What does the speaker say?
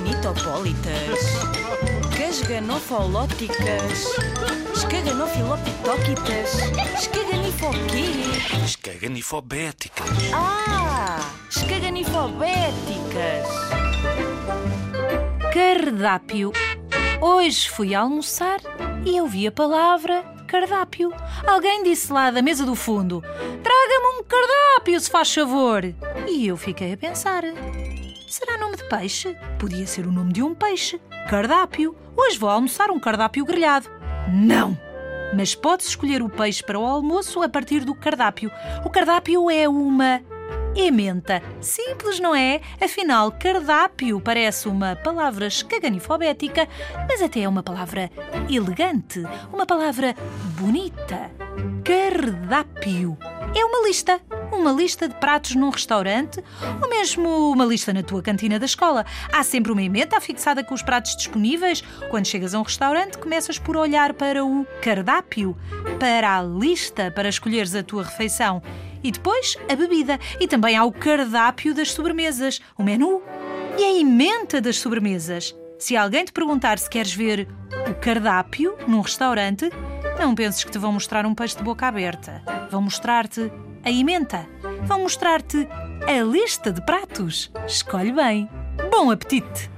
Escaganitopólitas, casganofolóticas, escaganofilopitóquitas, escaganifoquê? Escaganifobéticas. Ah, escaganifobéticas. Cardápio. Hoje fui almoçar e eu vi a palavra cardápio. Alguém disse lá da mesa do fundo: Traga-me um cardápio, se faz favor. E eu fiquei a pensar: será nome de peixe? Podia ser o nome de um peixe. Cardápio. Hoje vou almoçar um cardápio grelhado. Não! Mas pode-se escolher o peixe para o almoço a partir do cardápio. O cardápio é uma ementa. Simples, não é? Afinal, cardápio parece uma palavra escaganifobética, mas até é uma palavra elegante, uma palavra bonita. Cardápio é uma lista. Uma lista de pratos num restaurante ou mesmo uma lista na tua cantina da escola. Há sempre uma emenda afixada com os pratos disponíveis. Quando chegas a um restaurante, começas por olhar para o cardápio, para a lista para escolheres a tua refeição. E depois a bebida. E também há o cardápio das sobremesas, o menu e a emenda das sobremesas. Se alguém te perguntar se queres ver o cardápio num restaurante, não penses que te vão mostrar um peixe de boca aberta. Vão mostrar-te a emenda. Vão mostrar-te a lista de pratos. Escolhe bem. Bom apetite!